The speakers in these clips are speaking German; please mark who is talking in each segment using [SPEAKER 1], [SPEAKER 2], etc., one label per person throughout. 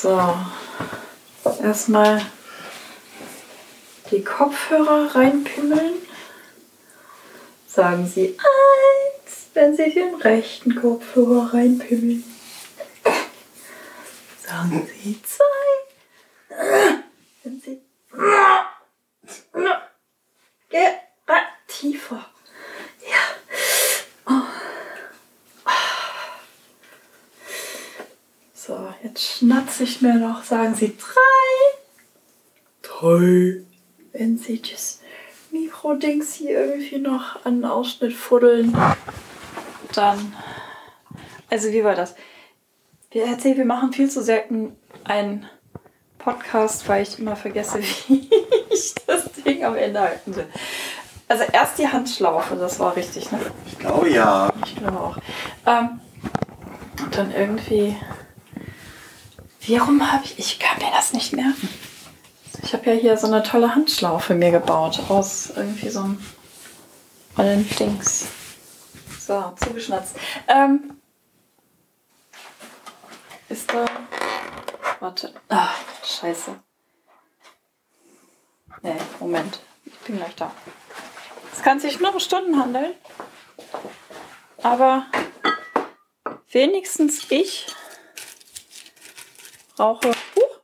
[SPEAKER 1] So, erstmal die Kopfhörer reinpimmeln. Sagen Sie eins, wenn Sie den rechten Kopfhörer reinpimmeln. Sagen Sie zwei, wenn Sie. Ja, tiefer. Ja. So, jetzt ich mir noch. Sagen Sie drei. Drei. Wenn Sie das Mikrodings hier irgendwie noch an den Ausschnitt fuddeln, dann. Also, wie war das? Wir erzählen, wir machen viel zu selten einen Podcast, weil ich immer vergesse, wie ich das Ding am Ende halten will. Also erst die Handschlaufe, das war richtig, ne?
[SPEAKER 2] Ich glaube ja.
[SPEAKER 1] Ich glaube auch. Ähm, und dann irgendwie. Warum habe ich. Ich kann mir das nicht merken. Ich habe ja hier so eine tolle Handschlaufe mir gebaut aus irgendwie so einem ollen Dings. So, zugeschnatzt. Ähm, ist da. Warte. Ah, scheiße. Nee, Moment. Ich bin gleich da. Es kann sich nur um Stunden handeln. Aber wenigstens ich brauche Huch,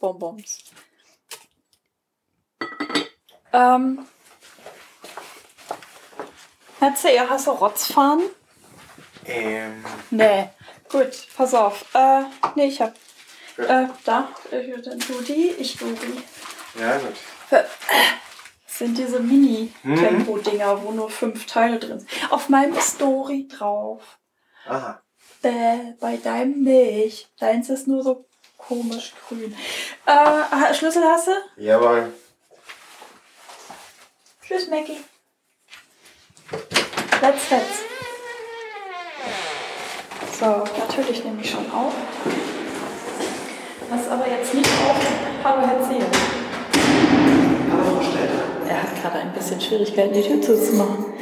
[SPEAKER 1] Bonbons. Ähm, hast du Rotzfahren?
[SPEAKER 2] Ähm,
[SPEAKER 1] Nee. Gut, pass auf. Äh, nee, ich hab. Äh, da. Äh, dann du die, ich du die.
[SPEAKER 2] ja, gut.
[SPEAKER 1] Das sind diese Mini-Tempo-Dinger, wo nur fünf Teile drin sind. Auf meinem Story drauf.
[SPEAKER 2] Aha.
[SPEAKER 1] Bäh, bei deinem nicht. Deins ist nur so komisch grün. Äh, Schlüssel hast du?
[SPEAKER 2] Jawohl.
[SPEAKER 1] Tschüss, Mackie. Let's, let's. So, natürlich nehme ich schon auf. Was aber jetzt nicht auf. Hallo, Herr Zehe.
[SPEAKER 2] Hallo, Frau Stelter.
[SPEAKER 1] Er hat gerade ein bisschen Schwierigkeiten, die Tür zuzumachen.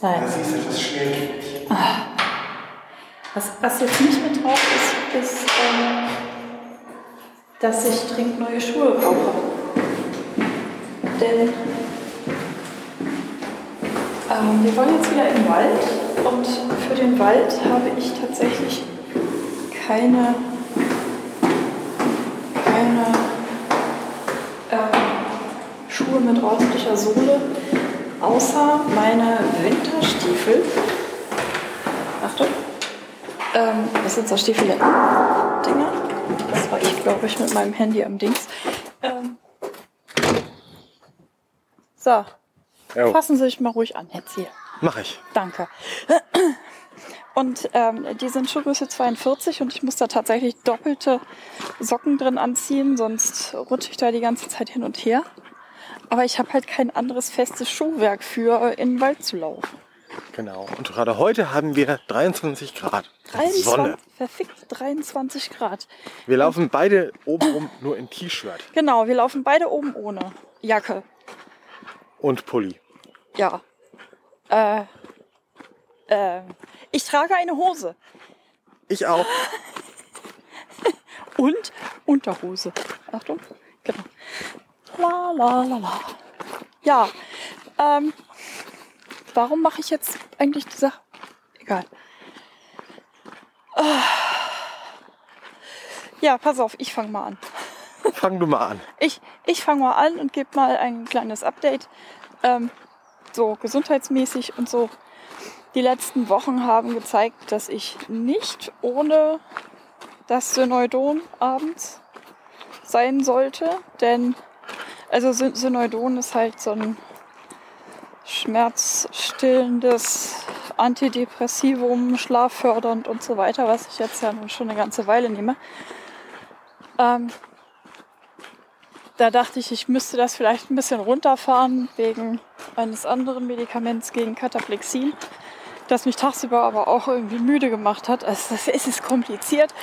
[SPEAKER 1] Nein.
[SPEAKER 2] Das ist etwas schwierig.
[SPEAKER 1] Was, was jetzt nicht mit drauf ist, ist, ähm, dass ich dringend neue Schuhe brauche. Denn ähm, wir wollen jetzt wieder den Wald und für den Wald habe ich tatsächlich keine, keine ähm, Schuhe mit ordentlicher Sohle, außer meine Winterstiefel. Achtung. Ähm, das sind so Stiefel-Dinger. Glaube ich, mit meinem Handy am Dings. Ähm, so,
[SPEAKER 2] Jo,
[SPEAKER 1] fassen Sie sich mal ruhig an, Herr Zier.
[SPEAKER 2] mach ich.
[SPEAKER 1] Danke. Und ähm, die sind Schuhgröße 42 und ich muss da tatsächlich doppelte Socken drin anziehen, sonst rutsche ich da die ganze Zeit hin und her. Aber ich habe halt kein anderes festes Schuhwerk für, äh, in den Wald zu laufen.
[SPEAKER 2] Genau. Und gerade heute haben wir 23 Grad.
[SPEAKER 1] 23,
[SPEAKER 2] Sonne.
[SPEAKER 1] verfickt 23 Grad.
[SPEAKER 2] Wir laufen beide obenrum nur in T-Shirt
[SPEAKER 1] Genau, wir laufen beide oben ohne Jacke.
[SPEAKER 2] und Pulli.
[SPEAKER 1] Ja. Äh, äh, ich trage eine Hose
[SPEAKER 2] Ich auch.
[SPEAKER 1] und Unterhose. Achtung. Genau. La la la la. Ja. Ähm, warum mache ich jetzt eigentlich die Sache? Egal. Ah. Ja, pass auf, ich fange mal an.
[SPEAKER 2] Fang du mal an.
[SPEAKER 1] Ich, ich fange mal an und gebe mal ein kleines Update. Ähm, so gesundheitsmäßig und so. Die letzten Wochen haben gezeigt, dass ich nicht ohne das Synoidon abends sein sollte. Denn, also Syn- Synoidon ist halt so ein schmerzstillendes Antidepressivum, schlaffördernd und so weiter, was ich jetzt ja nun schon eine ganze Weile nehme. Ähm, da dachte ich, ich müsste das vielleicht ein bisschen runterfahren wegen eines anderen Medikaments gegen Kataplexin, das mich tagsüber aber auch irgendwie müde gemacht hat. Also das es ist kompliziert.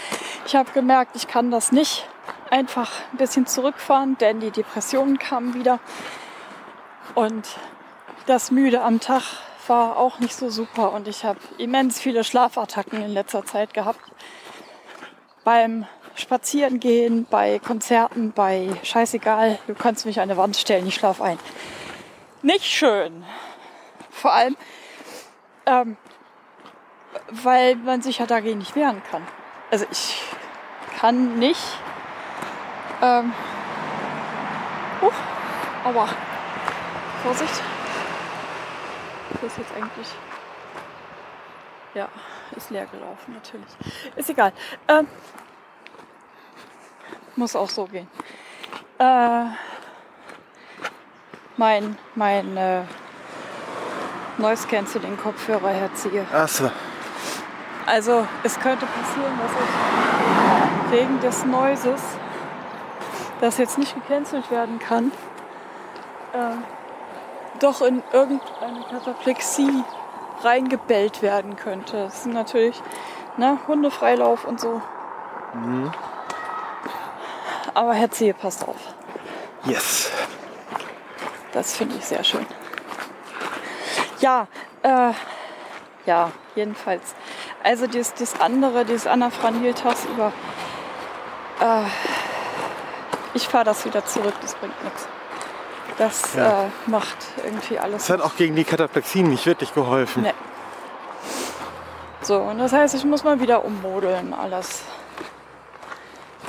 [SPEAKER 1] Ich habe gemerkt, ich kann das nicht einfach ein bisschen zurückfahren, denn die Depressionen kamen wieder und das müde am Tag war auch nicht so super und ich habe immens viele Schlafattacken in letzter Zeit gehabt beim spazieren gehen, bei Konzerten, bei scheißegal, du kannst mich an eine Wand stellen, ich schlaf ein. Nicht schön. Vor allem, ähm, weil man sich ja dagegen nicht wehren kann. Also ich kann nicht. Ähm, uh, aua. Vorsicht. Das ist jetzt eigentlich. Ja, ist leer gelaufen, natürlich. Ist egal. Ähm, muss auch so gehen. Äh, mein mein äh, Noise Cancelling Kopfhörer herziehe.
[SPEAKER 2] Achso.
[SPEAKER 1] Also es könnte passieren, dass ich wegen des Noises, das jetzt nicht gecancelt werden kann, äh, doch in irgendeine Kataplexie reingebellt werden könnte. Das sind natürlich ne, Hundefreilauf und so.
[SPEAKER 2] Mhm.
[SPEAKER 1] Aber Herr Zehe, passt auf.
[SPEAKER 2] Yes.
[SPEAKER 1] Das finde ich sehr schön. Ja, äh, ja, jedenfalls. Also das, das andere, dieses Anafranil tagsüber, äh, ich fahre das wieder zurück, das bringt nichts. Das
[SPEAKER 2] Ja.
[SPEAKER 1] äh, macht irgendwie alles.
[SPEAKER 2] Das hat auch gegen die Kataplexien nicht wirklich geholfen.
[SPEAKER 1] Nee. So, und das heißt, ich muss mal wieder ummodeln alles.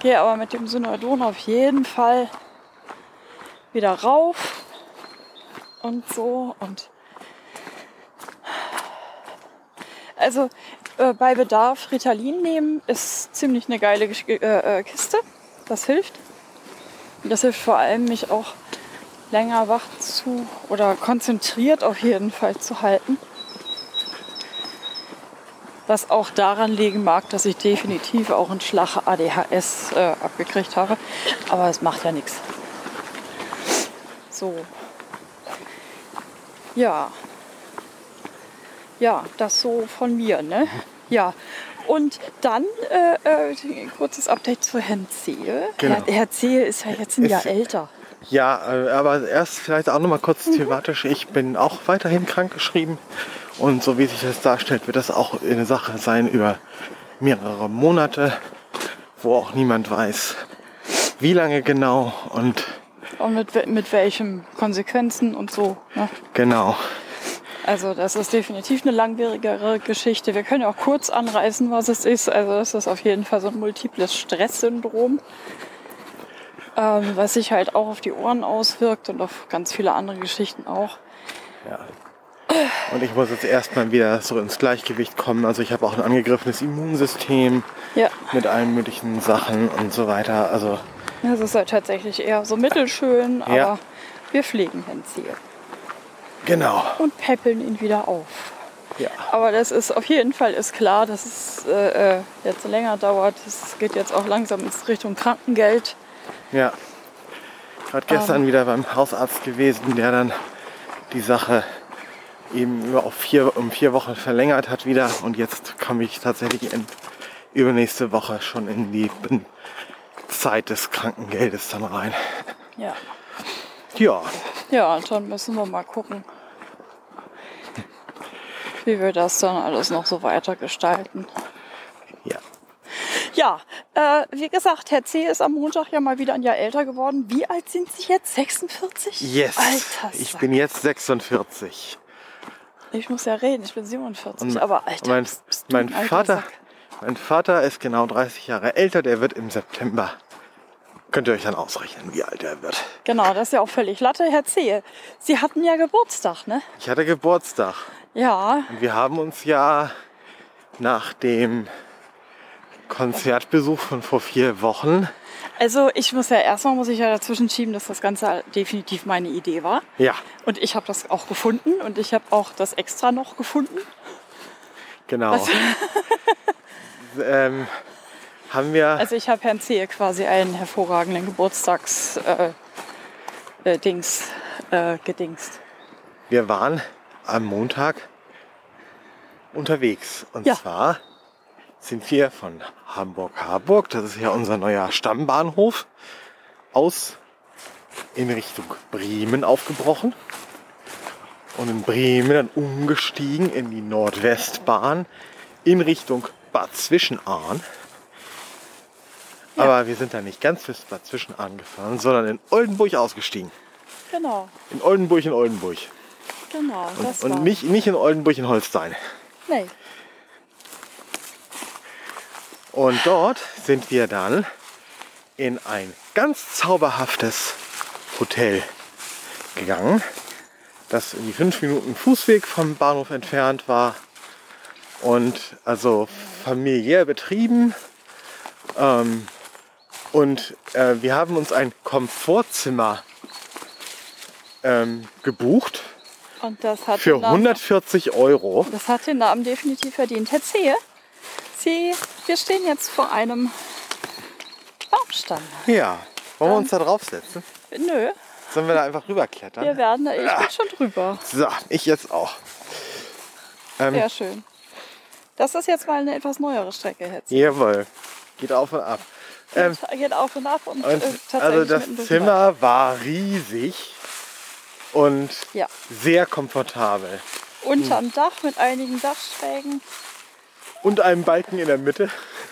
[SPEAKER 1] Gehe aber mit dem Synodon auf jeden Fall wieder rauf und so und also äh, bei Bedarf Ritalin nehmen ist ziemlich eine geile Gesch- äh, äh, Kiste. Das hilft. Und das hilft vor allem, mich auch länger wach zu oder konzentriert auf jeden Fall zu halten. Was auch daran liegen mag, dass ich definitiv auch einen Schlag ADHS äh, abgekriegt habe. Aber es macht ja nichts. So. Ja. Ja, das so von mir, ne? Ja. Und dann äh, äh, ein kurzes Update zu Herrn Zehe.
[SPEAKER 2] Genau.
[SPEAKER 1] Herr, Herr Zehe ist ja jetzt ein
[SPEAKER 2] Ist-
[SPEAKER 1] Jahr älter.
[SPEAKER 2] Ja, äh, aber erst vielleicht auch noch mal kurz
[SPEAKER 1] Mhm.
[SPEAKER 2] thematisch. Ich bin auch weiterhin krankgeschrieben und so wie sich das darstellt, wird das auch eine Sache sein über mehrere Monate, wo auch niemand weiß, wie lange genau und
[SPEAKER 1] Und mit, mit welchen Konsequenzen und so. Ne?
[SPEAKER 2] genau.
[SPEAKER 1] Also das ist definitiv eine langwierigere Geschichte. Wir können ja auch kurz anreißen, was es ist. Also das ist auf jeden Fall so ein multiples Stresssyndrom, ähm, was sich halt auch auf die Ohren auswirkt und auf ganz viele andere Geschichten auch.
[SPEAKER 2] Ja. Und ich muss jetzt erstmal wieder so ins Gleichgewicht kommen. Also ich habe auch ein angegriffenes Immunsystem
[SPEAKER 1] Ja,
[SPEAKER 2] mit allen möglichen Sachen und so weiter. Also
[SPEAKER 1] das ist halt tatsächlich eher so mittelschön, aber
[SPEAKER 2] Ja.
[SPEAKER 1] wir pflegen Herrn Ziel
[SPEAKER 2] genau.
[SPEAKER 1] und peppeln ihn wieder auf.
[SPEAKER 2] Ja.
[SPEAKER 1] Aber das ist auf jeden Fall ist klar, dass es äh, äh, jetzt länger dauert. Es geht jetzt auch langsam in Richtung Krankengeld.
[SPEAKER 2] Ja. Gerade gestern
[SPEAKER 1] Ähm.
[SPEAKER 2] wieder beim Hausarzt gewesen, der dann die Sache eben über auf vier, um vier Wochen verlängert hat wieder. Und jetzt komme ich tatsächlich in, übernächste Woche schon in die Zeit des Krankengeldes dann rein.
[SPEAKER 1] Ja.
[SPEAKER 2] Ja,
[SPEAKER 1] Ja, und dann müssen wir mal gucken, wie wir das dann alles noch so weiter gestalten.
[SPEAKER 2] Ja.
[SPEAKER 1] Äh, wie gesagt, Herr C. ist am Montag ja mal wieder ein Jahr älter geworden. Wie alt sind Sie jetzt? 46?
[SPEAKER 2] Yes.
[SPEAKER 1] Alter,
[SPEAKER 2] ich bin jetzt 46.
[SPEAKER 1] ich muss ja reden, ich bin 47.
[SPEAKER 2] Und
[SPEAKER 1] aber Alter,
[SPEAKER 2] mein, mein Vater,
[SPEAKER 1] Sack.
[SPEAKER 2] mein Vater ist genau 30 Jahre älter, der wird im September. Könnt ihr euch dann ausrechnen, wie alt er wird.
[SPEAKER 1] Genau, das ist ja auch völlig Latte, Herr C. Sie hatten ja Geburtstag, ne?
[SPEAKER 2] Ich hatte Geburtstag.
[SPEAKER 1] Ja,
[SPEAKER 2] Und wir haben uns ja nach dem Konzertbesuch von vor vier Wochen,
[SPEAKER 1] also ich muss ja erstmal muss ich ja dazwischen schieben, dass das Ganze definitiv meine Idee war.
[SPEAKER 2] ja,
[SPEAKER 1] Und ich habe das auch gefunden und ich habe auch das extra noch gefunden.
[SPEAKER 2] genau, ähm, haben wir,
[SPEAKER 1] Also ich habe Herrn Zehe quasi einen hervorragenden Geburtstags äh, äh, Dings äh, gedingst.
[SPEAKER 2] wir waren am Montag unterwegs. Und
[SPEAKER 1] Ja.
[SPEAKER 2] zwar sind wir von Hamburg-Harburg, das ist ja unser neuer Stammbahnhof, aus in Richtung Bremen aufgebrochen. Und in Bremen dann umgestiegen in die Nordwestbahn in Richtung Bad Zwischenahn. Aber wir sind da nicht ganz bis Bad Zwischenahn gefahren, sondern in Oldenburg ausgestiegen.
[SPEAKER 1] Genau,
[SPEAKER 2] In Oldenburg in Oldenburg.
[SPEAKER 1] genau.
[SPEAKER 2] Und
[SPEAKER 1] war.
[SPEAKER 2] nicht, nicht in Oldenburg in Holstein.
[SPEAKER 1] Nee.
[SPEAKER 2] Und dort sind wir dann in ein ganz zauberhaftes Hotel gegangen, das irgendwie fünf Minuten Fußweg vom Bahnhof entfernt war und also familiär betrieben. Ähm, und äh, wir haben uns ein Komfortzimmer ähm, gebucht
[SPEAKER 1] Und das hat
[SPEAKER 2] für
[SPEAKER 1] den Namen-
[SPEAKER 2] 140 Euro.
[SPEAKER 1] Das hat den Namen definitiv verdient. Herr Zehe, Sie, wir stehen jetzt vor einem Baumstamm.
[SPEAKER 2] Ja, wollen wir uns da draufsetzen?
[SPEAKER 1] Nö,
[SPEAKER 2] Sollen wir da einfach rüberklettern?
[SPEAKER 1] wir werden, ich bin schon drüber.
[SPEAKER 2] So, ich jetzt auch. Ähm,
[SPEAKER 1] Sehr schön. Das ist jetzt mal eine etwas neuere Strecke jetzt.
[SPEAKER 2] Jawohl. Geht auf und ab. Ähm,
[SPEAKER 1] Geht auf und ab und,
[SPEAKER 2] und
[SPEAKER 1] äh, tatsächlich
[SPEAKER 2] also das Zimmer war riesig und
[SPEAKER 1] Ja.
[SPEAKER 2] sehr komfortabel.
[SPEAKER 1] Unterm Dach mit einigen Dachschrägen,
[SPEAKER 2] Und einem Balken in der Mitte.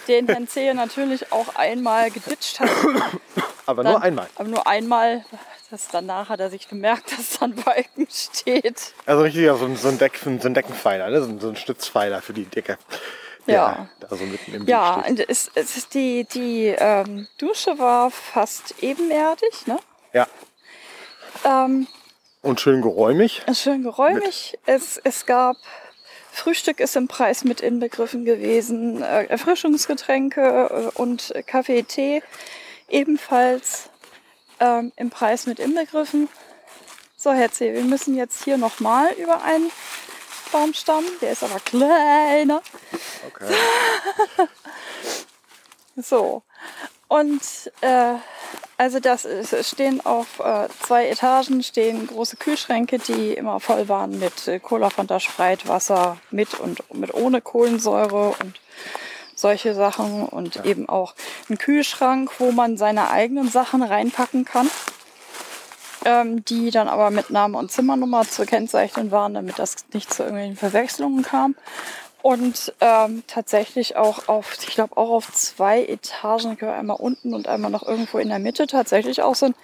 [SPEAKER 1] den Herrn Zehe natürlich auch einmal geditscht hat.
[SPEAKER 2] Aber
[SPEAKER 1] Dann-
[SPEAKER 2] nur einmal.
[SPEAKER 1] Aber nur einmal. Das danach hat er sich gemerkt, dass da ein Balken steht.
[SPEAKER 2] Also richtig so ein, so ein, Deck, so ein Deckenpfeiler, ne? so, ein, so ein Stützpfeiler für die Decke.
[SPEAKER 1] Ja.
[SPEAKER 2] Da so mitten im
[SPEAKER 1] Ja, es, es ist die, die ähm, Dusche war fast ebenerdig, ne?
[SPEAKER 2] Ja.
[SPEAKER 1] Ähm,
[SPEAKER 2] Und schön geräumig.
[SPEAKER 1] schön geräumig. Es, es gab Frühstück ist im Preis mit inbegriffen gewesen, äh, Erfrischungsgetränke äh, und Kaffee, Tee ebenfalls ähm, im Preis mit inbegriffen. So, Herr C., wir müssen jetzt hier nochmal über einen Baumstamm, der ist aber kleiner.
[SPEAKER 2] Okay.
[SPEAKER 1] So. Und äh, also das ist, stehen auf äh, zwei Etagen stehen große Kühlschränke, die immer voll waren mit äh, Cola, Fanta, Sprite, Wasser mit und mit ohne Kohlensäure und solche Sachen und eben auch ein Kühlschrank, wo man seine eigenen Sachen reinpacken kann, ähm, die dann aber mit Name und Zimmernummer zu kennzeichnen waren, damit das nicht zu irgendwelchen Verwechslungen kam. Und ähm, tatsächlich auch auf, ich glaube auch auf zwei Etagen, ich einmal unten und einmal noch irgendwo in der Mitte, tatsächlich auch so ein,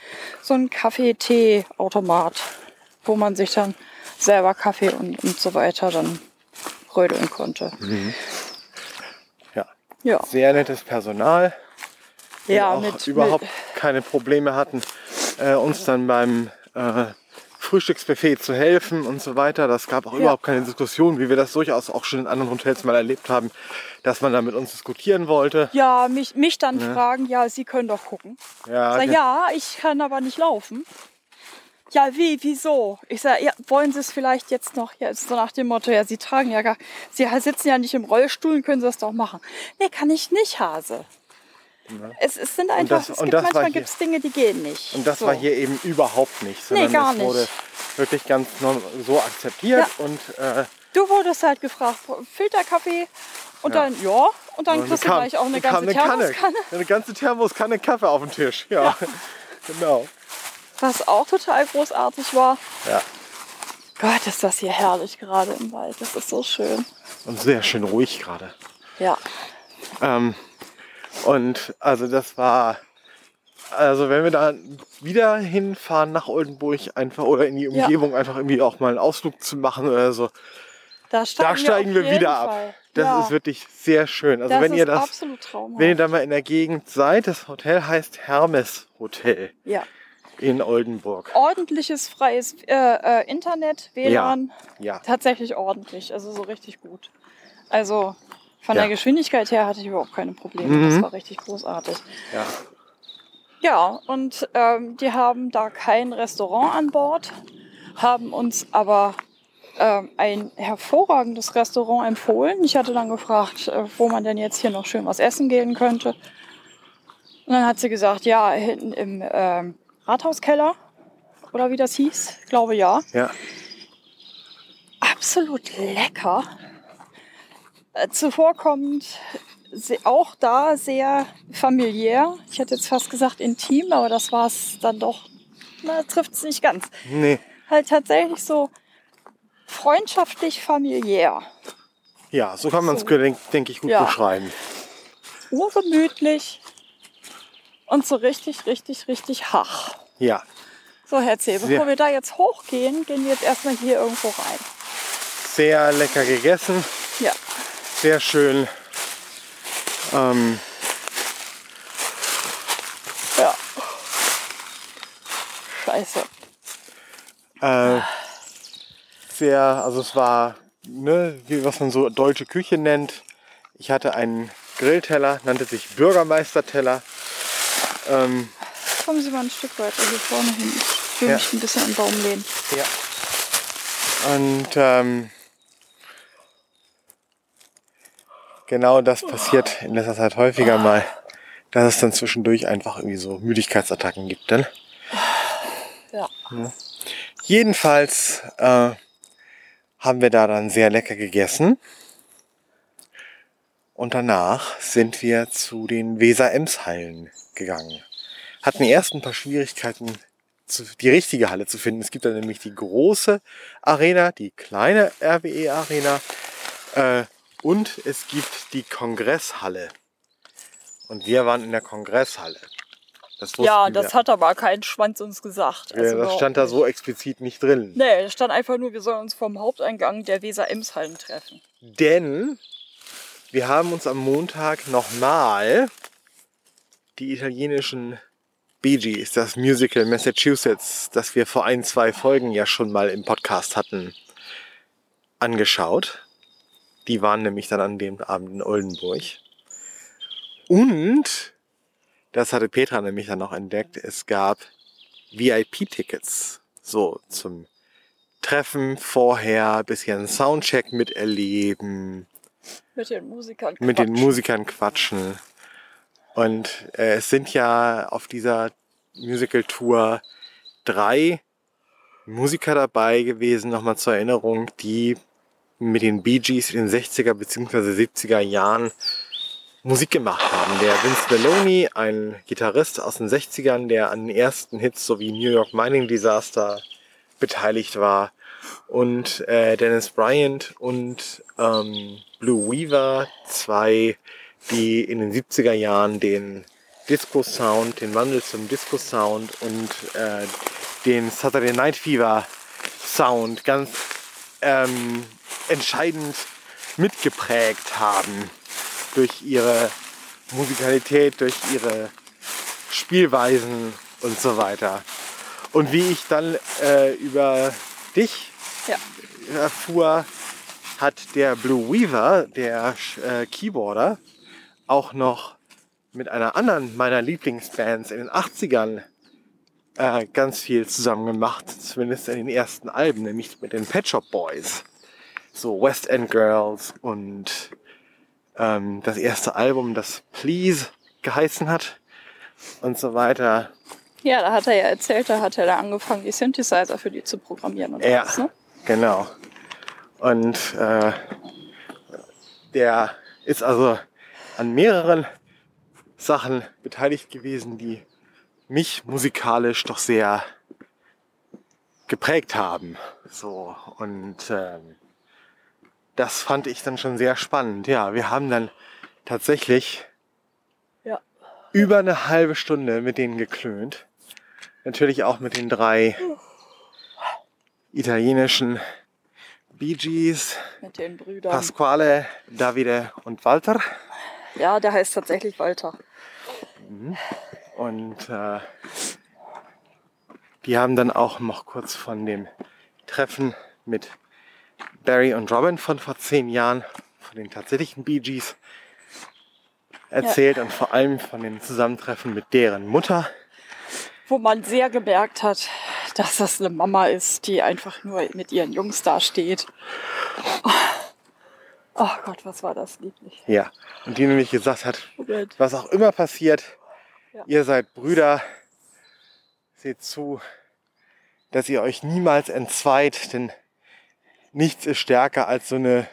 [SPEAKER 1] so ein Kaffee-Tee-Automat, wo man sich dann selber Kaffee und, und so weiter dann rödeln konnte.
[SPEAKER 2] Ja.
[SPEAKER 1] Ja,
[SPEAKER 2] Sehr nettes Personal. die
[SPEAKER 1] ja
[SPEAKER 2] auch
[SPEAKER 1] mit,
[SPEAKER 2] überhaupt
[SPEAKER 1] mit
[SPEAKER 2] keine Probleme hatten, äh, uns dann beim äh, Frühstücksbuffet zu helfen und so weiter. Das gab auch
[SPEAKER 1] Ja.
[SPEAKER 2] überhaupt keine Diskussion, wie wir das durchaus auch schon in anderen Hotels mal erlebt haben, dass man da mit uns diskutieren wollte.
[SPEAKER 1] ja, mich, mich dann fragen, ja, Sie können doch gucken.
[SPEAKER 2] Ja,
[SPEAKER 1] Sag,
[SPEAKER 2] ge-
[SPEAKER 1] ja, ich kann aber nicht laufen. Ja, wie, wieso? Ich sage, ja, wollen Sie es vielleicht jetzt noch, ja, so nach dem Motto, ja, Sie tragen ja gar, Sie sitzen ja nicht im Rollstuhl, können Sie das doch machen. Nee, kann ich nicht, Hase. Es, es sind einfach,
[SPEAKER 2] das-
[SPEAKER 1] es
[SPEAKER 2] und
[SPEAKER 1] gibt manchmal gibt es Dinge, die gehen nicht.
[SPEAKER 2] Und das
[SPEAKER 1] so.
[SPEAKER 2] war hier eben überhaupt nicht, sondern
[SPEAKER 1] gar
[SPEAKER 2] es wurde
[SPEAKER 1] nicht.
[SPEAKER 2] wirklich ganz so akzeptiert und äh,
[SPEAKER 1] Du wurdest halt gefragt, Filterkaffee und
[SPEAKER 2] Ja.
[SPEAKER 1] dann, ja, und dann
[SPEAKER 2] und
[SPEAKER 1] kriegst du gleich auch eine ganze Thermoskanne.
[SPEAKER 2] Eine ganze Thermoskanne Kaffee auf den Tisch. Ja, genau.
[SPEAKER 1] Was auch total großartig war.
[SPEAKER 2] Ja.
[SPEAKER 1] Gott, ist das hier herrlich gerade im Wald. Das ist so schön.
[SPEAKER 2] Und sehr schön ruhig gerade.
[SPEAKER 1] Ja.
[SPEAKER 2] Ähm, und also das war, also wenn wir da wieder hinfahren nach Oldenburg einfach oder in die
[SPEAKER 1] Ja.
[SPEAKER 2] Umgebung einfach irgendwie auch mal einen Ausflug zu machen oder so,
[SPEAKER 1] Da steigen,
[SPEAKER 2] da steigen wir
[SPEAKER 1] jeden
[SPEAKER 2] wieder ab.
[SPEAKER 1] Fall.
[SPEAKER 2] Das
[SPEAKER 1] ja,
[SPEAKER 2] ist wirklich sehr schön. Also
[SPEAKER 1] das
[SPEAKER 2] wenn ihr das, wenn ihr da mal in der Gegend seid, das Hotel heißt Hermes Hotel
[SPEAKER 1] ja.
[SPEAKER 2] in Oldenburg.
[SPEAKER 1] Ordentliches freies äh, äh, Internet, WLAN,
[SPEAKER 2] Ja,
[SPEAKER 1] tatsächlich ordentlich, also so richtig gut. Also von
[SPEAKER 2] Ja.
[SPEAKER 1] der Geschwindigkeit her hatte ich überhaupt keine Probleme.
[SPEAKER 2] Mhm.
[SPEAKER 1] Das war richtig großartig.
[SPEAKER 2] ja.
[SPEAKER 1] Ja, und ähm, die haben da kein Restaurant an Bord, haben uns aber ähm, ein hervorragendes Restaurant empfohlen. Ich hatte dann gefragt, äh, wo man denn jetzt hier noch schön was essen gehen könnte. Und dann hat sie gesagt, ja, hinten im ähm, Rathauskeller oder wie das hieß, ich glaube ja.
[SPEAKER 2] ja.
[SPEAKER 1] Absolut lecker. Äh, zuvorkommend, auch da sehr familiär. Ich hätte jetzt fast gesagt intim, aber das war es dann doch. Na, trifft es nicht ganz.
[SPEAKER 2] Nee.
[SPEAKER 1] Halt tatsächlich so freundschaftlich familiär.
[SPEAKER 2] Ja, so kann man es,
[SPEAKER 1] So.
[SPEAKER 2] denke denk ich, gut
[SPEAKER 1] Ja.
[SPEAKER 2] beschreiben.
[SPEAKER 1] Urgemütlich. Und so richtig, richtig, richtig hach.
[SPEAKER 2] Ja,
[SPEAKER 1] So, Herr Zeh,
[SPEAKER 2] Sehr.
[SPEAKER 1] bevor wir da jetzt hochgehen, gehen wir jetzt erstmal hier irgendwo rein.
[SPEAKER 2] sehr lecker gegessen,
[SPEAKER 1] Ja.
[SPEAKER 2] Sehr schön. Ähm,
[SPEAKER 1] Ja. Scheiße.
[SPEAKER 2] äh, sehr, also es war, ne, wie, was man so deutsche Küche nennt. Ich hatte einen Grillteller, nannte sich Bürgermeisterteller. Ähm,
[SPEAKER 1] Kommen Sie mal ein Stück weiter hier vorne hin. Ich will
[SPEAKER 2] Ja.
[SPEAKER 1] mich ein bisschen an den Baum lehnen.
[SPEAKER 2] Ja. Und ähm, genau das passiert in letzter Zeit häufiger mal, dass es dann zwischendurch einfach irgendwie so Müdigkeitsattacken gibt. Dann.
[SPEAKER 1] Ja.
[SPEAKER 2] Jedenfalls äh, haben wir da dann sehr lecker gegessen. Und danach sind wir zu den Weser-Ems-Hallen gegangen. Hatten erst ein paar Schwierigkeiten, die richtige Halle zu finden. Es gibt da nämlich die große Arena, die kleine RWE-Arena äh, und es gibt die Kongresshalle. Und wir waren in der Kongresshalle. Das
[SPEAKER 1] Ja,
[SPEAKER 2] wir.
[SPEAKER 1] das hat aber kein Schwanz uns gesagt.
[SPEAKER 2] Ja,
[SPEAKER 1] Also
[SPEAKER 2] das
[SPEAKER 1] überhaupt
[SPEAKER 2] stand da so explizit nicht drin.
[SPEAKER 1] Nee, da stand einfach nur, wir sollen uns vom Haupteingang der Weser-Ems-Hallen treffen.
[SPEAKER 2] Denn wir haben uns am Montag nochmal die italienischen Bee Gees, das Musical Massachusetts, das wir vor ein, zwei Folgen ja schon mal im Podcast hatten, angeschaut. Die waren nämlich dann an dem Abend in Oldenburg. Und, das hatte Petra nämlich dann noch entdeckt, es gab VIP-Tickets. So zum Treffen vorher, bisschen Soundcheck miterleben,
[SPEAKER 1] Mit den Musikern.
[SPEAKER 2] mit den
[SPEAKER 1] quatschen.
[SPEAKER 2] Musikern quatschen. Und äh, es sind ja auf dieser Musical-Tour drei Musiker dabei gewesen, nochmal zur Erinnerung, die mit den Bee Gees in den 60er bzw. 70er Jahren Musik gemacht haben. Der Vince Maloney, ein Gitarrist aus den 60ern, der an den ersten Hits sowie New York Mining Disaster beteiligt war. Und äh, Dennis Bryant und ähm, Blue Weaver, zwei, die in den 70er Jahren den Disco-Sound, den Wandel zum Disco-Sound und äh, den Saturday Night Fever Sound ganz ähm, entscheidend mitgeprägt haben durch ihre Musikalität, durch ihre Spielweisen und so weiter. Und wie ich dann äh, über dich
[SPEAKER 1] Ja.
[SPEAKER 2] erfuhr, hat der Blue Weaver, der äh, Keyboarder, auch noch mit einer anderen meiner Lieblingsbands in den 80ern äh, ganz viel zusammen gemacht, zumindest in den ersten Alben, nämlich mit den Pet Shop Boys. So West End Girls und ähm, das erste Album, das Please geheißen hat und so weiter.
[SPEAKER 1] Ja, da hat er ja erzählt, da hat er da angefangen, die Synthesizer für die zu programmieren und
[SPEAKER 2] Ja,
[SPEAKER 1] alles, ne?
[SPEAKER 2] genau. Und äh, der ist also an mehreren Sachen beteiligt gewesen, die mich musikalisch doch sehr geprägt haben. So und ähm, das fand ich dann schon sehr spannend. Ja, wir haben dann tatsächlich
[SPEAKER 1] Ja.
[SPEAKER 2] über eine halbe Stunde mit denen geklönt. Natürlich auch mit den drei italienischen Bee Gees,
[SPEAKER 1] Mit den Brüdern.
[SPEAKER 2] Pasquale, Davide und Walter.
[SPEAKER 1] Ja, der heißt tatsächlich Walter.
[SPEAKER 2] Und äh, die haben dann auch noch kurz von dem Treffen mit Barry und Robin von vor zehn Jahren, von den tatsächlichen Bee Gees, erzählt und vor allem von dem Zusammentreffen mit deren Mutter.
[SPEAKER 1] Wo man sehr gemerkt hat, dass das eine Mama ist, die einfach nur mit ihren Jungs dasteht. Oh Gott, was war das lieblich.
[SPEAKER 2] Ja, und die nämlich gesagt hat,
[SPEAKER 1] Moment.
[SPEAKER 2] was auch immer passiert,
[SPEAKER 1] Ja.
[SPEAKER 2] ihr seid Brüder, seht zu, dass ihr euch niemals entzweit, denn nichts ist stärker als so eine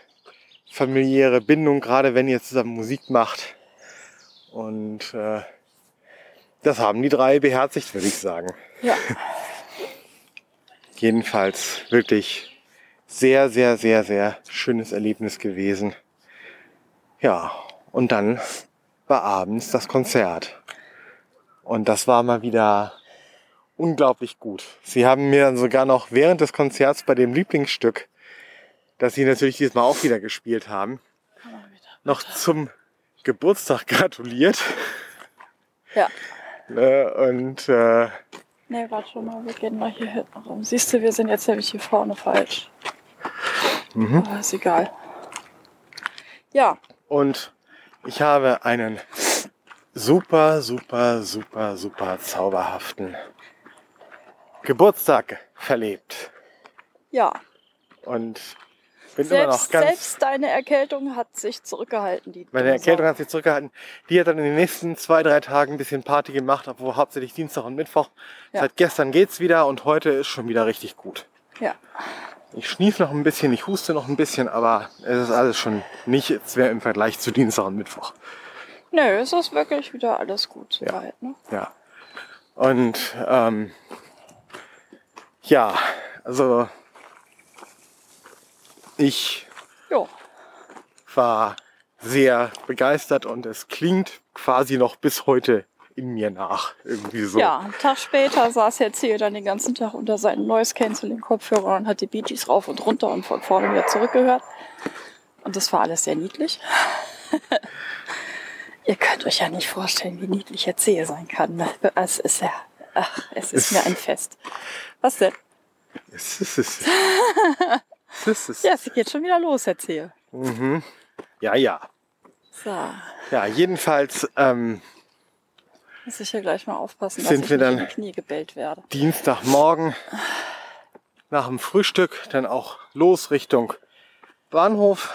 [SPEAKER 2] familiäre Bindung, gerade wenn ihr zusammen Musik macht. Und äh, das haben die drei beherzigt, würde ich sagen.
[SPEAKER 1] Ja,
[SPEAKER 2] Jedenfalls wirklich sehr, sehr, sehr, sehr schönes Erlebnis gewesen. Ja, und dann war abends das Konzert. Und das war mal wieder unglaublich gut. Sie haben mir dann sogar noch während des Konzerts bei dem Lieblingsstück, das sie natürlich diesmal auch wieder gespielt haben, noch zum Geburtstag gratuliert.
[SPEAKER 1] Ja.
[SPEAKER 2] Ne, Und äh,
[SPEAKER 1] Nee, warte schon mal, wir gehen mal hier hinten rum. Siehst du, wir sind jetzt nämlich hier vorne falsch.
[SPEAKER 2] Mhm.
[SPEAKER 1] Aber ist egal. Ja,
[SPEAKER 2] Und ich habe einen super, super, super, super zauberhaften Geburtstag verlebt.
[SPEAKER 1] ja.
[SPEAKER 2] Und bin immer noch
[SPEAKER 1] Selbst,
[SPEAKER 2] ganz.
[SPEAKER 1] selbst deine Erkältung hat sich zurückgehalten. Die
[SPEAKER 2] Meine Erkältung hat sich zurückgehalten. Die hat dann in den nächsten zwei, drei Tagen ein bisschen Party gemacht, obwohl hauptsächlich Dienstag und Mittwoch.
[SPEAKER 1] Ja.
[SPEAKER 2] Seit gestern geht's wieder und heute ist schon wieder richtig gut.
[SPEAKER 1] Ja,
[SPEAKER 2] Ich schnief noch ein bisschen, ich huste noch ein bisschen, aber es ist alles schon nicht mehr im Vergleich zu Dienstag und Mittwoch.
[SPEAKER 1] nö, es ist wirklich wieder alles gut
[SPEAKER 2] Ja.
[SPEAKER 1] soweit. Ne?
[SPEAKER 2] Ja. Und ähm, ja, also ich
[SPEAKER 1] Jo,
[SPEAKER 2] war sehr begeistert und es klingt quasi noch bis heute in mir nach. Irgendwie so.
[SPEAKER 1] ja, einen Tag später saß jetzt hier dann den ganzen Tag unter seinen Noise Cancelling Kopfhörern und hat die Bee Gees rauf und runter und von vorne wieder zurückgehört. Und das war alles sehr niedlich. Ihr könnt euch ja nicht vorstellen, wie niedlich jetzt Zehe sein kann. ne? Es ist ja, ach, es ist
[SPEAKER 2] Es-
[SPEAKER 1] mir ein Fest. Was denn?
[SPEAKER 2] Es ist es. es ist
[SPEAKER 1] Ja, es geht schon wieder los, Herr Zehe.
[SPEAKER 2] Mhm. Ja, ja.
[SPEAKER 1] So,
[SPEAKER 2] Ja, jedenfalls ähm,
[SPEAKER 1] muss ich hier gleich mal aufpassen, dass
[SPEAKER 2] Sind
[SPEAKER 1] ich
[SPEAKER 2] wir
[SPEAKER 1] nicht
[SPEAKER 2] dann-
[SPEAKER 1] in die Knie gebellt werde.
[SPEAKER 2] Dienstagmorgen nach dem Frühstück dann auch los Richtung Bahnhof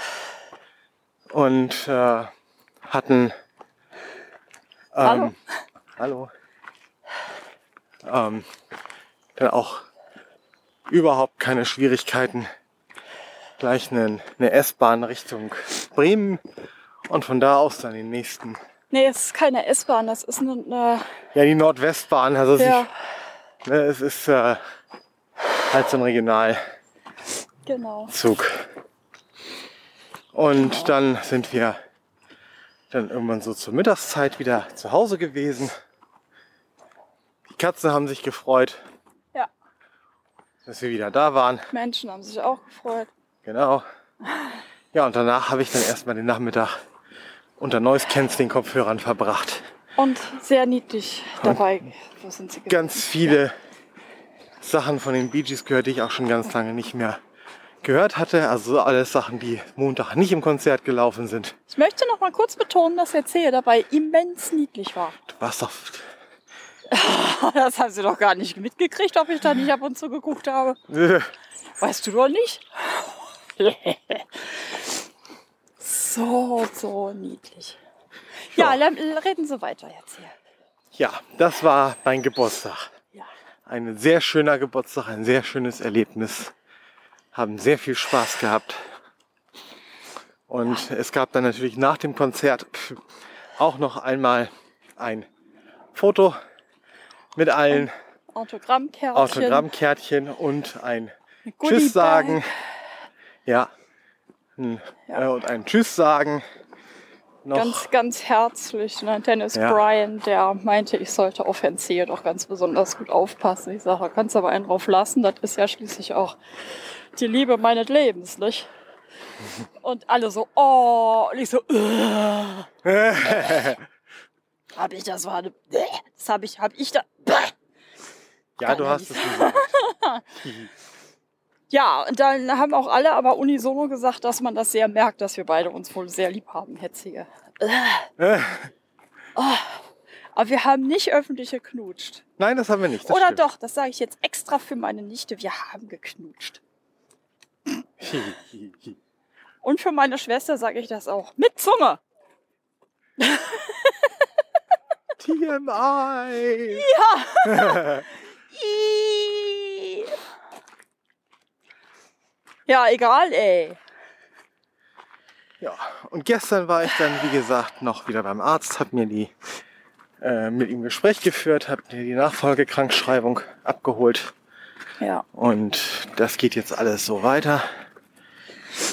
[SPEAKER 2] und äh, hatten ähm, hallo ähm, dann auch überhaupt keine Schwierigkeiten gleich eine, eine S-Bahn Richtung Bremen und von da aus dann den nächsten
[SPEAKER 1] Nee, es ist keine S-Bahn, das ist eine, eine
[SPEAKER 2] ja die Nordwestbahn also
[SPEAKER 1] ja,
[SPEAKER 2] sie, ne, es ist äh, halt so ein Regional
[SPEAKER 1] genau.
[SPEAKER 2] Und dann sind wir dann irgendwann so zur Mittagszeit wieder zu Hause gewesen. Die Katzen haben sich gefreut,
[SPEAKER 1] Ja,
[SPEAKER 2] dass wir wieder da waren.
[SPEAKER 1] Menschen haben sich auch gefreut.
[SPEAKER 2] Genau. Ja, und danach habe ich dann erstmal den Nachmittag unter Noise Canceling Kopfhörern verbracht.
[SPEAKER 1] Und sehr niedlich dabei. Wo sind sie gewesen?
[SPEAKER 2] Ganz viele Sachen von den Bee Gees gehört, die ich auch schon ganz lange nicht mehr gehört hatte. Also alles Sachen, die Montag nicht im Konzert gelaufen sind.
[SPEAKER 1] Ich möchte noch mal kurz betonen, dass der Zehe dabei immens niedlich war.
[SPEAKER 2] Du warst doch
[SPEAKER 1] Das haben sie doch gar nicht mitgekriegt, ob ich da nicht ab und zu geguckt habe. Weißt du doch nicht? So, so niedlich. Ja,
[SPEAKER 2] Ja.
[SPEAKER 1] reden Sie weiter jetzt hier.
[SPEAKER 2] Ja, das war mein Geburtstag.
[SPEAKER 1] Ja.
[SPEAKER 2] Ein sehr schöner Geburtstag, ein sehr schönes Erlebnis. Haben sehr viel Spaß gehabt. Und es gab dann natürlich nach dem Konzert auch noch einmal ein Foto mit allen
[SPEAKER 1] Autogrammkärtchen.
[SPEAKER 2] Autogrammkärtchen und ein. Tschüss sagen. Ja. Ein,
[SPEAKER 1] Ja.
[SPEAKER 2] Äh, und ein Tschüss sagen. Noch.
[SPEAKER 1] Ganz, ganz herzlich. Ne? Dennis
[SPEAKER 2] Ja.
[SPEAKER 1] Bryan, der meinte, ich sollte auf Herrn Zehe doch ganz besonders gut aufpassen. Ich sage, da kannst du aber einen drauf lassen. Das ist ja schließlich auch die Liebe meines Lebens, nicht? Und alle so, oh, und ich so, hab ich das war eine, das habe ich, hab ich da,
[SPEAKER 2] ja, du hast es gesagt.
[SPEAKER 1] Ja, und dann haben auch alle aber unisono gesagt, dass man das sehr merkt, dass wir beide uns wohl sehr lieb haben, Herr Zehe. Oh, aber wir haben nicht öffentlich geknutscht.
[SPEAKER 2] Nein, das haben wir nicht.
[SPEAKER 1] Oder
[SPEAKER 2] stimmt.
[SPEAKER 1] doch, das sage ich jetzt extra für meine Nichte, wir haben geknutscht. Und für meine Schwester sage ich das auch. Mit Zunge.
[SPEAKER 2] TMI.
[SPEAKER 1] Ih. Ja, egal, ey.
[SPEAKER 2] Ja, und gestern war ich dann, wie gesagt, noch wieder beim Arzt, habe mir die äh, mit ihm Gespräch geführt, habe mir die Nachfolgekrankschreibung abgeholt
[SPEAKER 1] Ja.
[SPEAKER 2] und das geht jetzt alles so weiter.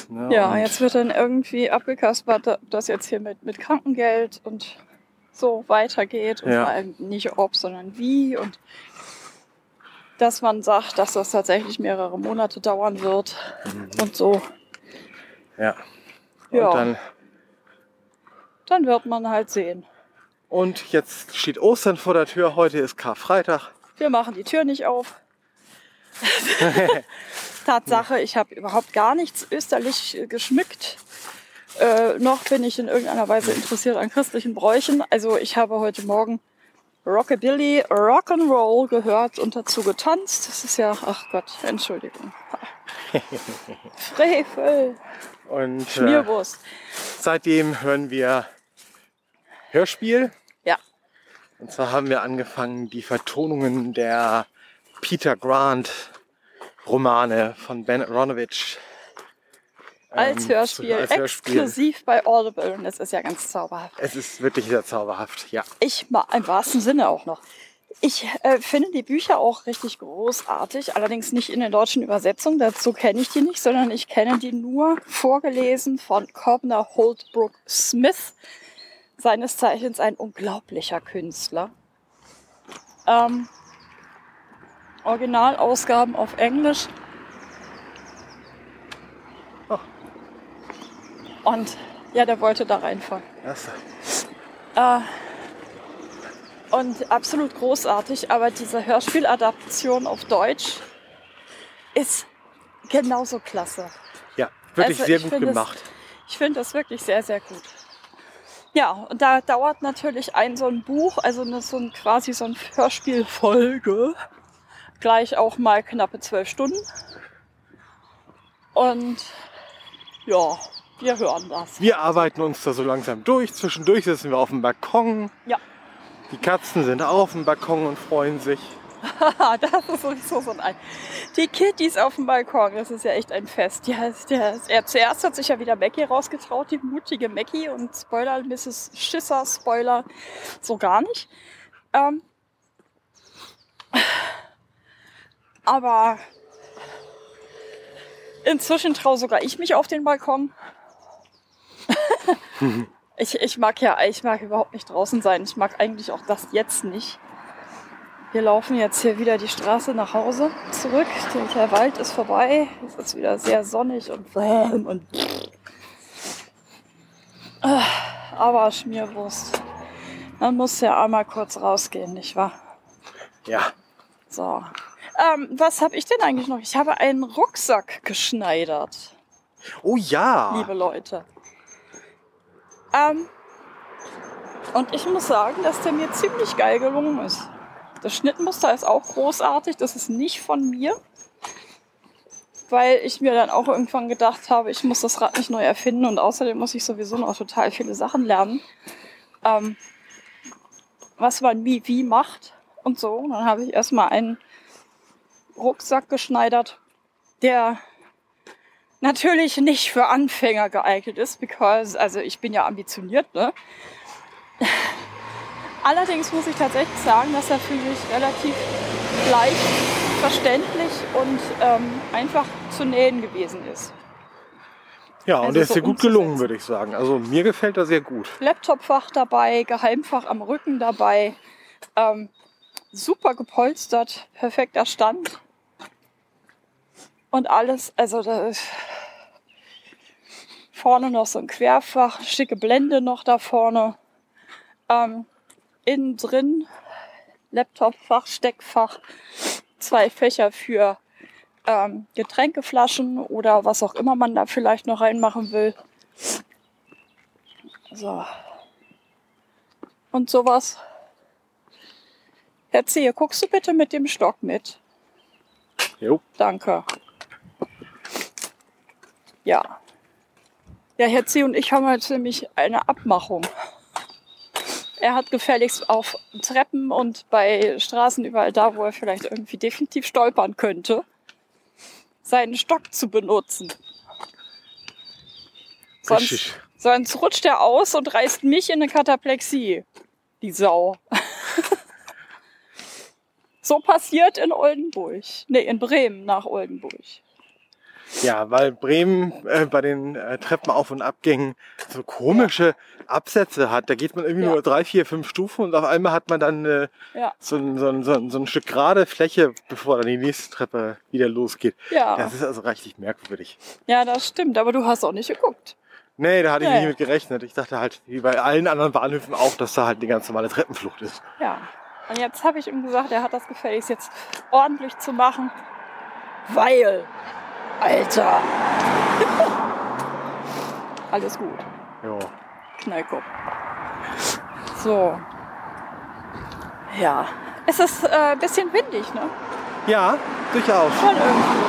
[SPEAKER 2] Ne,
[SPEAKER 1] Ja, jetzt wird dann irgendwie abgekaspert, das jetzt hier mit, mit Krankengeld und so weitergeht und
[SPEAKER 2] Ja.
[SPEAKER 1] vor allem nicht ob, sondern wie und dass man sagt, dass das tatsächlich mehrere Monate dauern wird und so.
[SPEAKER 2] Ja.
[SPEAKER 1] Ja.
[SPEAKER 2] Und dann
[SPEAKER 1] Dann wird man halt sehen.
[SPEAKER 2] Und jetzt steht Ostern vor der Tür. Heute ist Karfreitag.
[SPEAKER 1] Wir machen die Tür nicht auf. Tatsache, ich habe überhaupt gar nichts österlich geschmückt. Äh, noch bin ich in irgendeiner Weise interessiert an christlichen Bräuchen. Also ich habe heute Morgen Rockabilly, Rock'n'Roll gehört und dazu getanzt. Das ist ja, ach Gott, Entschuldigung. Frevel,
[SPEAKER 2] Und äh,
[SPEAKER 1] Schmierwurst.
[SPEAKER 2] seitdem hören wir Hörspiel.
[SPEAKER 1] Ja,
[SPEAKER 2] Und zwar haben wir angefangen, die Vertonungen der Peter Grant Romane von Ben Aronovich
[SPEAKER 1] als
[SPEAKER 2] ähm,
[SPEAKER 1] Hörspiel,
[SPEAKER 2] als Hörspiel.
[SPEAKER 1] exklusiv bei Audible. Und das ist ja ganz zauberhaft.
[SPEAKER 2] Es ist wirklich sehr zauberhaft, ja.
[SPEAKER 1] Ich im wahrsten Sinne auch noch. Ich äh, finde die Bücher auch richtig großartig, allerdings nicht in der deutschen Übersetzung. Dazu kenne ich die nicht, sondern ich kenne die nur vorgelesen von Cobner Holdbrook Smith, seines Zeichens ein unglaublicher Künstler. Ähm, Originalausgaben auf Englisch. Und ja, der wollte da reinfahren.
[SPEAKER 2] Das,
[SPEAKER 1] Äh, und absolut großartig, aber diese Hörspieladaption auf Deutsch ist genauso klasse.
[SPEAKER 2] ja, wirklich
[SPEAKER 1] Also
[SPEAKER 2] sehr gut gemacht.
[SPEAKER 1] Ich finde das wirklich sehr, sehr gut. Ja, und da dauert natürlich ein so ein Buch, also eine, so ein, quasi so ein Hörspielfolge, gleich auch mal knappe zwölf Stunden. Und ja, wir hören das.
[SPEAKER 2] Wir arbeiten uns da so langsam durch. Zwischendurch sitzen wir auf dem Balkon.
[SPEAKER 1] Ja.
[SPEAKER 2] Die Katzen sind auf dem Balkon und freuen sich.
[SPEAKER 1] Das ist sowieso so ein. Die Kitties auf dem Balkon, das ist ja echt ein Fest. Ja, ist der, er, zuerst hat sich ja wieder Mackie rausgetraut, die mutige Mackie und Spoiler, Mrs. Schisser, Spoiler, so gar nicht. Ähm, aber inzwischen traue sogar ich mich auf den Balkon. Ich, ich mag ja, ich mag überhaupt nicht draußen sein. Ich mag eigentlich auch das jetzt nicht. Wir laufen jetzt hier wieder die Straße nach Hause zurück. Der, Wald ist vorbei. Es ist wieder sehr sonnig und warm und. Ah, Aber Schmierwurst. Man muss ja einmal kurz rausgehen, nicht wahr?
[SPEAKER 2] Ja.
[SPEAKER 1] So. Ähm, was habe ich denn eigentlich noch? Ich habe einen Rucksack geschneidert,
[SPEAKER 2] Oh ja.
[SPEAKER 1] liebe Leute. Ähm, und ich muss sagen, dass der mir ziemlich geil gelungen ist. Das Schnittmuster ist auch großartig. Das ist nicht von mir. Weil ich mir dann auch irgendwann gedacht habe, ich muss das Rad nicht neu erfinden und außerdem muss ich sowieso noch total viele Sachen lernen. Ähm, was man wie, wie macht und so. Und dann habe ich erstmal einen Rucksack geschneidert, der natürlich nicht für Anfänger geeignet ist, because, also ich bin ja ambitioniert, ne? Allerdings muss ich tatsächlich sagen, dass er für mich relativ leicht verständlich und ähm, einfach zu nähen gewesen ist.
[SPEAKER 2] Ja, und
[SPEAKER 1] Also
[SPEAKER 2] der ist
[SPEAKER 1] so
[SPEAKER 2] dir gut gelungen, würde ich sagen. Also mir gefällt er sehr gut.
[SPEAKER 1] Laptopfach dabei, Geheimfach am Rücken dabei, ähm, super gepolstert, perfekter Stand und alles. Also da ist vorne noch so ein Querfach, schicke Blende noch da vorne. Ähm, innen drin Laptopfach, Steckfach, zwei Fächer für ähm, Getränkeflaschen oder was auch immer man da vielleicht noch reinmachen will. So. Und sowas. Erzähl, guckst du bitte mit dem Stock mit?
[SPEAKER 2] Jo.
[SPEAKER 1] Danke. Ja. Ja, Herr C. und ich haben jetzt nämlich eine Abmachung. Er hat gefälligst auf Treppen und bei Straßen überall da, wo er vielleicht irgendwie definitiv stolpern könnte, seinen Stock zu benutzen. Sonst,
[SPEAKER 2] Richtig.
[SPEAKER 1] sonst rutscht er aus und reißt mich in eine Kataplexie. Die Sau. so passiert in Oldenburg. Nee, in Bremen nach Oldenburg.
[SPEAKER 2] Ja, weil Bremen äh, bei den äh, Treppenauf- und Abgängen so komische Absätze hat. Da geht man irgendwie
[SPEAKER 1] Ja.
[SPEAKER 2] nur drei, vier, fünf Stufen und auf einmal hat man dann äh,
[SPEAKER 1] Ja.
[SPEAKER 2] so, ein, so, so, so ein Stück gerade Fläche, bevor dann die nächste Treppe wieder losgeht.
[SPEAKER 1] Ja.
[SPEAKER 2] Das ist also richtig merkwürdig.
[SPEAKER 1] Ja, das stimmt, aber du hast auch nicht geguckt.
[SPEAKER 2] Nee, da hatte ich
[SPEAKER 1] Nee.
[SPEAKER 2] nicht mit gerechnet. Ich dachte halt, wie bei allen anderen Bahnhöfen auch, dass da halt die ganz normale Treppenflucht ist.
[SPEAKER 1] Ja. Und jetzt habe ich ihm gesagt, er hat das gefälligst jetzt ordentlich zu machen, weil, Alter, alles gut,
[SPEAKER 2] Jo.
[SPEAKER 1] Knallkopf. So. Ja, es ist äh, ein bisschen windig, ne?
[SPEAKER 2] Ja, durchaus.
[SPEAKER 1] Schon irgendwie.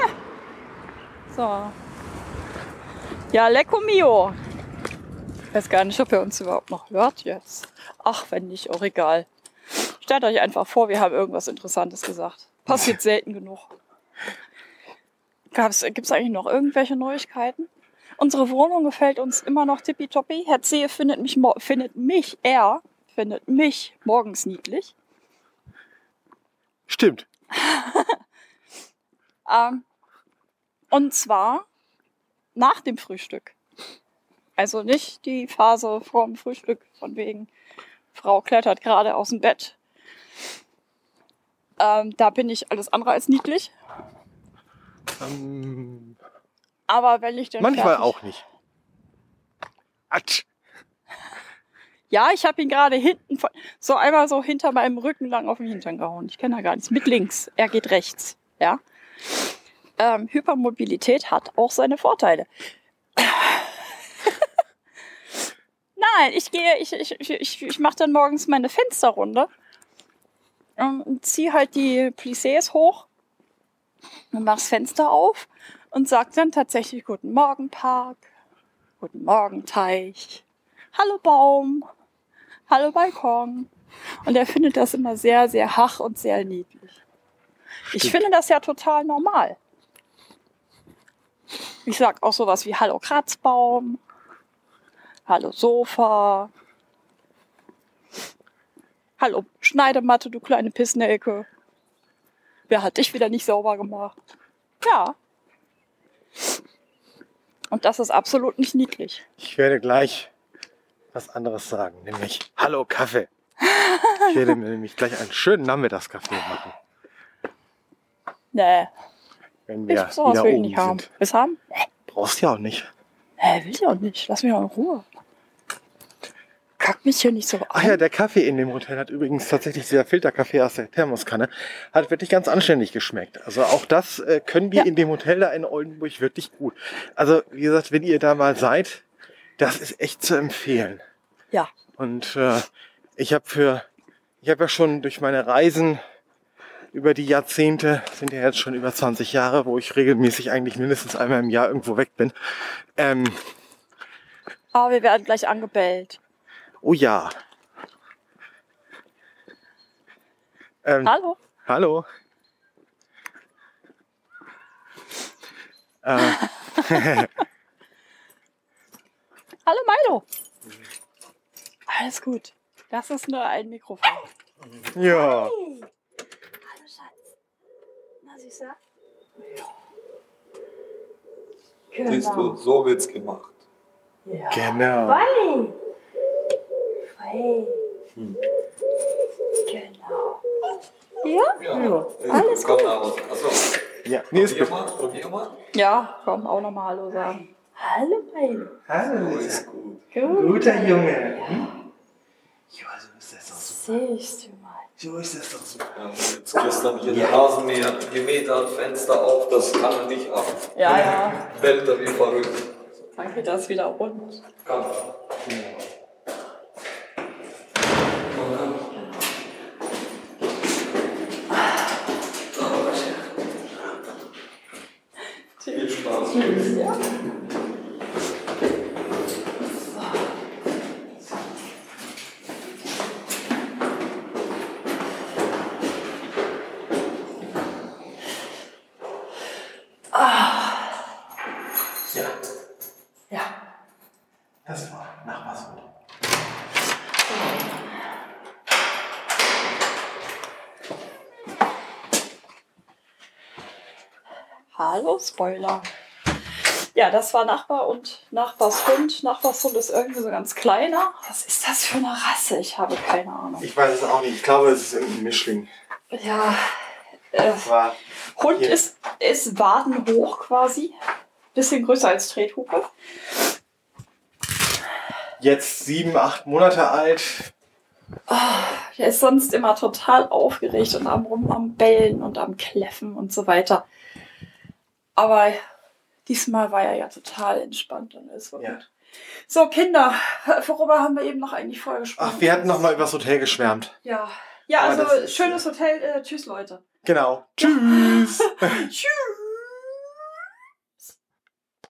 [SPEAKER 1] Ja. So. Ja, Lecco Mio. Ich weiß gar nicht, ob ihr uns überhaupt noch hört jetzt. Ach, wenn nicht, auch egal. Stellt euch einfach vor, wir haben irgendwas Interessantes gesagt. Passiert selten genug. Gibt es eigentlich noch irgendwelche Neuigkeiten? Unsere Wohnung gefällt uns immer noch tippitoppi. Herr Zehe findet mich, findet mich, er findet mich morgens niedlich.
[SPEAKER 2] Stimmt.
[SPEAKER 1] Ähm, und zwar nach dem Frühstück. Also nicht die Phase vor dem Frühstück, von wegen, Frau klettert gerade aus dem Bett. Ähm, da bin ich alles andere als niedlich.
[SPEAKER 2] Ähm,
[SPEAKER 1] Aber wenn ich dann.
[SPEAKER 2] manchmal
[SPEAKER 1] fertig-
[SPEAKER 2] auch nicht. Atsch.
[SPEAKER 1] Ja, ich habe ihn gerade hinten, von- so einmal so hinter meinem Rücken lang auf den Hintern gehauen. Ich kenne da gar nichts. Mit links. Er geht rechts. Ja. Ähm, Hypermobilität hat auch seine Vorteile. Nein, ich gehe, ich, ich, ich, ich, mache dann morgens meine Fensterrunde ähm, und ziehe halt die Plissés hoch und mach das Fenster auf und sag dann tatsächlich Guten Morgen Park, Guten Morgen Teich, Hallo Baum, Hallo Balkon. Und er findet das immer sehr, sehr hach und sehr niedlich. Ich
[SPEAKER 2] Stimmt.
[SPEAKER 1] finde das ja total normal. Ich sag auch sowas wie Hallo Kratzbaum, Hallo Sofa, Hallo Schneidematte, du kleine Pissnelke. Wer hat dich wieder nicht sauber gemacht? Ja. Und das ist absolut nicht niedlich.
[SPEAKER 2] Ich werde gleich was anderes sagen, nämlich Hallo Kaffee. Ich werde mir nämlich gleich einen schönen Nachmittagskaffee machen,
[SPEAKER 1] Nee,
[SPEAKER 2] wenn
[SPEAKER 1] ich
[SPEAKER 2] wir
[SPEAKER 1] sowas
[SPEAKER 2] wieder
[SPEAKER 1] will ich
[SPEAKER 2] oben
[SPEAKER 1] nicht haben.
[SPEAKER 2] sind.
[SPEAKER 1] Willst du haben?
[SPEAKER 2] Brauchst du ja auch nicht.
[SPEAKER 1] Hä, will ich auch nicht. Lass mich auch in Ruhe. Kack mich hier nicht so
[SPEAKER 2] Ach
[SPEAKER 1] an.
[SPEAKER 2] ja, der Kaffee in dem Hotel hat übrigens tatsächlich dieser Filterkaffee aus der Thermoskanne, hat wirklich ganz anständig geschmeckt. Also auch das äh, können wir
[SPEAKER 1] Ja.
[SPEAKER 2] in dem Hotel da in Oldenburg wirklich gut. Also wie gesagt, wenn ihr da mal seid, das ist echt zu empfehlen.
[SPEAKER 1] Ja.
[SPEAKER 2] Und äh, ich habe für, ich habe ja schon durch meine Reisen über die Jahrzehnte, sind ja jetzt schon über 20 Jahre, wo ich regelmäßig eigentlich mindestens einmal im Jahr irgendwo weg bin. Ähm,
[SPEAKER 1] Aber wir werden gleich angebellt.
[SPEAKER 2] Oh ja. Ähm,
[SPEAKER 1] Hallo?
[SPEAKER 2] Hallo. Äh,
[SPEAKER 1] Hallo Milo. Alles gut. Das ist nur ein Mikrofon.
[SPEAKER 2] ja.
[SPEAKER 1] Hallo Schatz. Na Süßer? Ja.
[SPEAKER 3] Siehst
[SPEAKER 1] Genau.
[SPEAKER 3] du, so wird's gemacht.
[SPEAKER 1] Ja.
[SPEAKER 2] Genau.
[SPEAKER 1] Hey.
[SPEAKER 3] Hm.
[SPEAKER 1] Genau. Ja?
[SPEAKER 3] Ja,
[SPEAKER 1] Alles
[SPEAKER 3] komm
[SPEAKER 1] gut.
[SPEAKER 3] Achso,
[SPEAKER 2] Ja, nee, ist gut.
[SPEAKER 3] mal, probier mal.
[SPEAKER 1] Ja, komm, auch nochmal Hallo sagen. Hallo Milo.
[SPEAKER 2] Hallo,
[SPEAKER 3] ist gut.
[SPEAKER 2] Guter Junge. Hm? Ja, so ist das doch super.
[SPEAKER 1] Siehst du mal.
[SPEAKER 2] So ist das doch super.
[SPEAKER 3] Ja, jetzt gestern hier der Rasenmäher gemäht hat, Fenster auf, das kann er nicht ab.
[SPEAKER 1] Ja, ja.
[SPEAKER 3] Bellt er wie verrückt.
[SPEAKER 1] Dann geht das wieder rund.
[SPEAKER 3] Komm.
[SPEAKER 1] Hallo, Spoiler. Ja, das war Nachbar und Nachbarshund. Nachbarshund ist irgendwie so ganz kleiner. Was ist das für eine Rasse? Ich habe keine Ahnung.
[SPEAKER 2] Ich weiß es auch nicht. Ich glaube, es ist irgendein Mischling.
[SPEAKER 1] Ja, äh, Hund
[SPEAKER 2] Hier.
[SPEAKER 1] ist, ist wadenhoch quasi. Bisschen größer als Trethupe.
[SPEAKER 2] jetzt sieben, acht Monate alt.
[SPEAKER 1] Der ist sonst immer total aufgeregt und am rum am Bellen und am Kläffen und so weiter. Aber diesmal war er ja total entspannt und es war
[SPEAKER 2] Ja.
[SPEAKER 1] gut. So, Kinder, worüber haben wir eben noch eigentlich vorher gesprochen?
[SPEAKER 2] Ach, wir hatten noch mal übers Hotel geschwärmt.
[SPEAKER 1] Ja. Ja,
[SPEAKER 2] Aber
[SPEAKER 1] also
[SPEAKER 2] ist-
[SPEAKER 1] schönes Hotel. Äh, tschüss, Leute.
[SPEAKER 2] Genau. Tschüss.
[SPEAKER 1] Tschüss.